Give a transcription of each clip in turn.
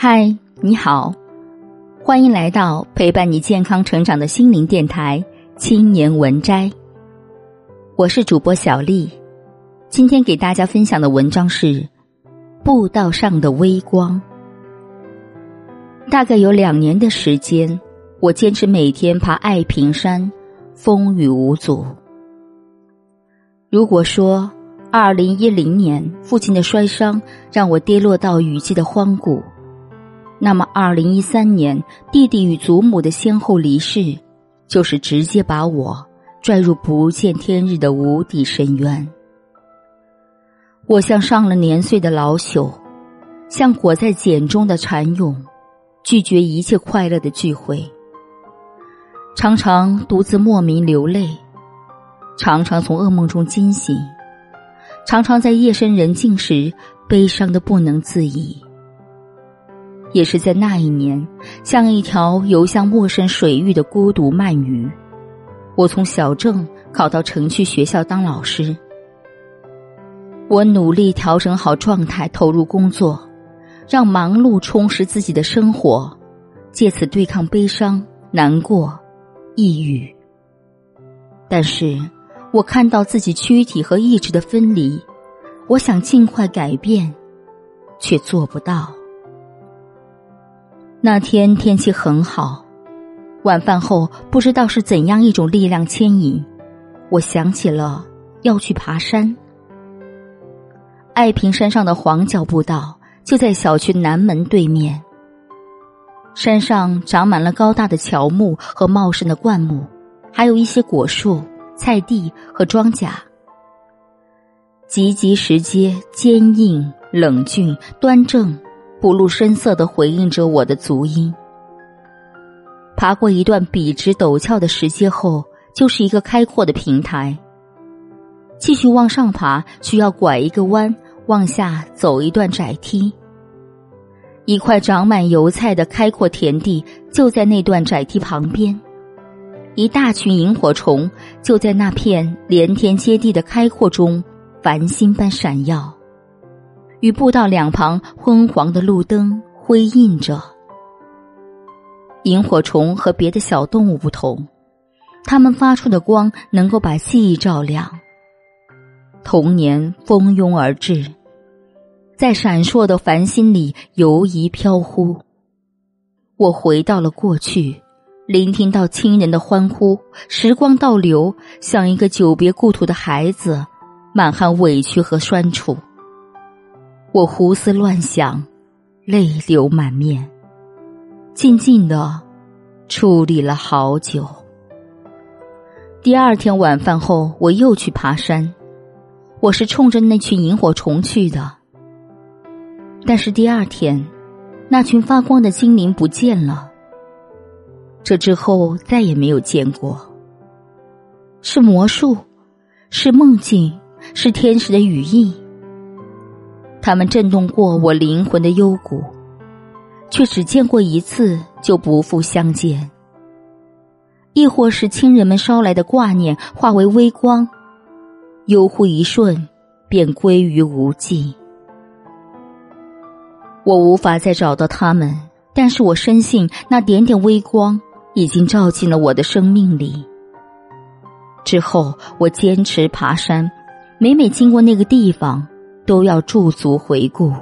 嗨，你好，欢迎来到陪伴你健康成长的心灵电台《青年文摘》。我是主播小丽，今天给大家分享的文章是《步道上的微光》。大概有两年的时间，我坚持每天爬爱平山，风雨无阻。如果说二零一零年父亲的摔伤让我跌落到雨季的荒谷。那么，二零一三年弟弟与祖母的先后离世，就是直接把我拽入不见天日的无底深渊。我像上了年岁的老朽，像裹在茧中的蚕蛹，拒绝一切快乐的聚会，常常独自莫名流泪，常常从噩梦中惊醒，常常在夜深人静时悲伤的不能自已。也是在那一年，像一条游向陌生水域的孤独鳗鱼，我从小镇考到城区学校当老师。我努力调整好状态，投入工作，让忙碌充实自己的生活，借此对抗悲伤、难过、抑郁。但是，我看到自己躯体和意志的分离，我想尽快改变，却做不到。那天天气很好，晚饭后不知道是怎样一种力量牵引，我想起了要去爬山。爱平山上的黄角步道就在小区南门对面。山上长满了高大的乔木和茂盛的灌木，还有一些果树、菜地和庄稼。急急石阶坚硬、冷峻、端正。不露声色的回应着我的足音。爬过一段笔直陡峭的石阶后，就是一个开阔的平台。继续往上爬，需要拐一个弯，往下走一段窄梯。一块长满油菜的开阔田地就在那段窄梯旁边，一大群萤火虫就在那片连天接地的开阔中繁星般闪耀。与步道两旁昏黄的路灯辉映着。萤火虫和别的小动物不同，它们发出的光能够把记忆照亮。童年蜂拥而至，在闪烁的繁星里游移飘忽。我回到了过去，聆听到亲人的欢呼，时光倒流，像一个久别故土的孩子，满含委屈和酸楚。我胡思乱想，泪流满面，静静的处理了好久。第二天晚饭后，我又去爬山，我是冲着那群萤火虫去的。但是第二天，那群发光的精灵不见了。这之后再也没有见过。是魔术，是梦境，是天使的羽翼。他们震动过我灵魂的幽谷，却只见过一次就不复相见。亦或是亲人们捎来的挂念化为微光，悠忽一瞬便归于无际。我无法再找到他们，但是我深信那点点微光已经照进了我的生命里。之后，我坚持爬山，每每经过那个地方。都要驻足回顾。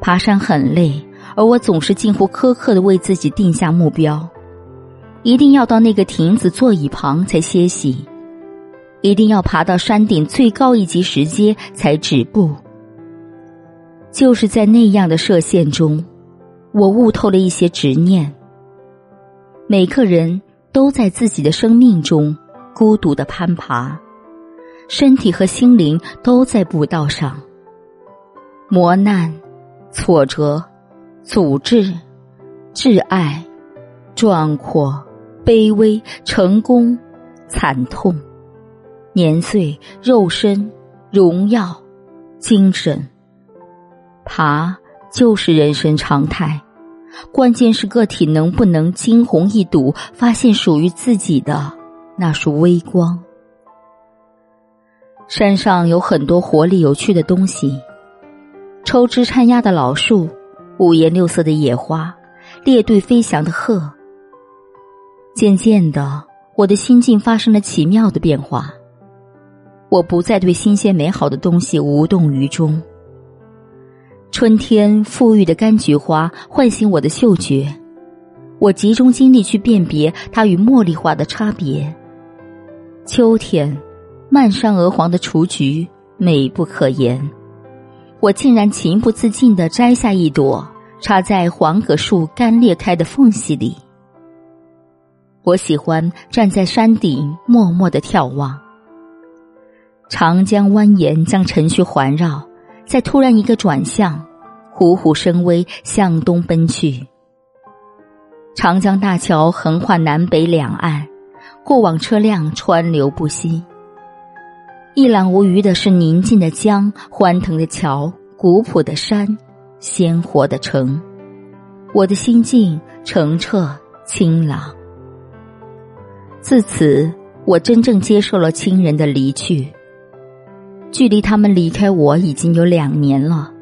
爬山很累，而我总是近乎苛刻的为自己定下目标：一定要到那个亭子座椅旁才歇息，一定要爬到山顶最高一级石阶才止步。就是在那样的射线中，我悟透了一些执念。每个人都在自己的生命中孤独的攀爬。身体和心灵都在步道上，磨难、挫折、阻滞、挚爱、壮阔、卑微、成功、惨痛、年岁、肉身、荣耀、精神，爬就是人生常态。关键是个体能不能惊鸿一睹，发现属于自己的那束微光。山上有很多活力有趣的东西，抽枝掺芽的老树，五颜六色的野花，列队飞翔的鹤。渐渐的，我的心境发生了奇妙的变化。我不再对新鲜美好的东西无动于衷。春天馥郁的柑橘花唤醒我的嗅觉，我集中精力去辨别它与茉莉花的差别。秋天，漫山鹅黄的雏菊美不可言，我竟然情不自禁的摘下一朵，插在黄葛树干裂开的缝隙里。我喜欢站在山顶默默的眺望。长江蜿蜒，将城区环绕，在突然一个转向，虎虎生威，向东奔去。长江大桥横跨南北两岸，过往车辆川流不息。一览无余的是宁静的江、欢腾的桥、古朴的山、鲜活的城。我的心境澄澈清朗。自此，我真正接受了亲人的离去。距离他们离开我已经有两年了，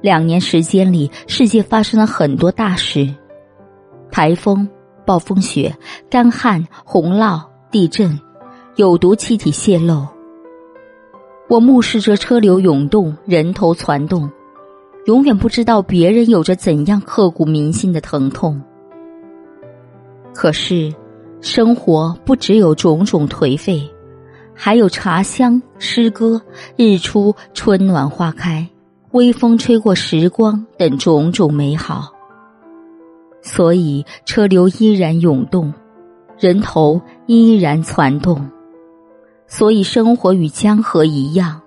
两年时间里，世界发生了很多大事：台风、暴风雪、干旱、洪涝、地震、有毒气体泄漏。我目视着车流涌动，人头攒动，永远不知道别人有着怎样刻骨铭心的疼痛。可是，生活不只有种种颓废。还有茶香、诗歌、日出、春暖花开、微风吹过时光等种种美好。所以车流依然涌动，人头依然攒动。所以生活与江河一样，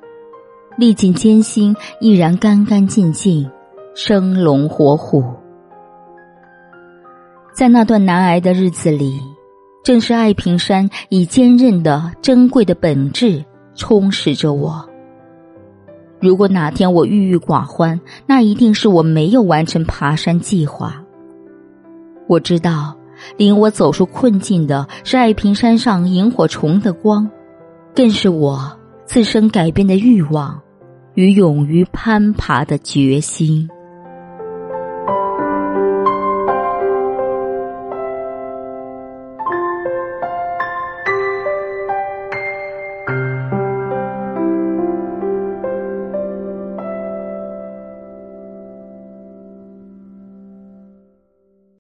历尽艰辛依然干干净净，生龙活虎。在那段难挨的日子里。正是爱平山以坚韧的、珍贵的本质充实着我。如果哪天我郁郁寡欢，那一定是我没有完成爬山计划。我知道，领我走出困境的是爱平山上萤火虫的光，更是我自身改变的欲望与勇于攀爬的决心。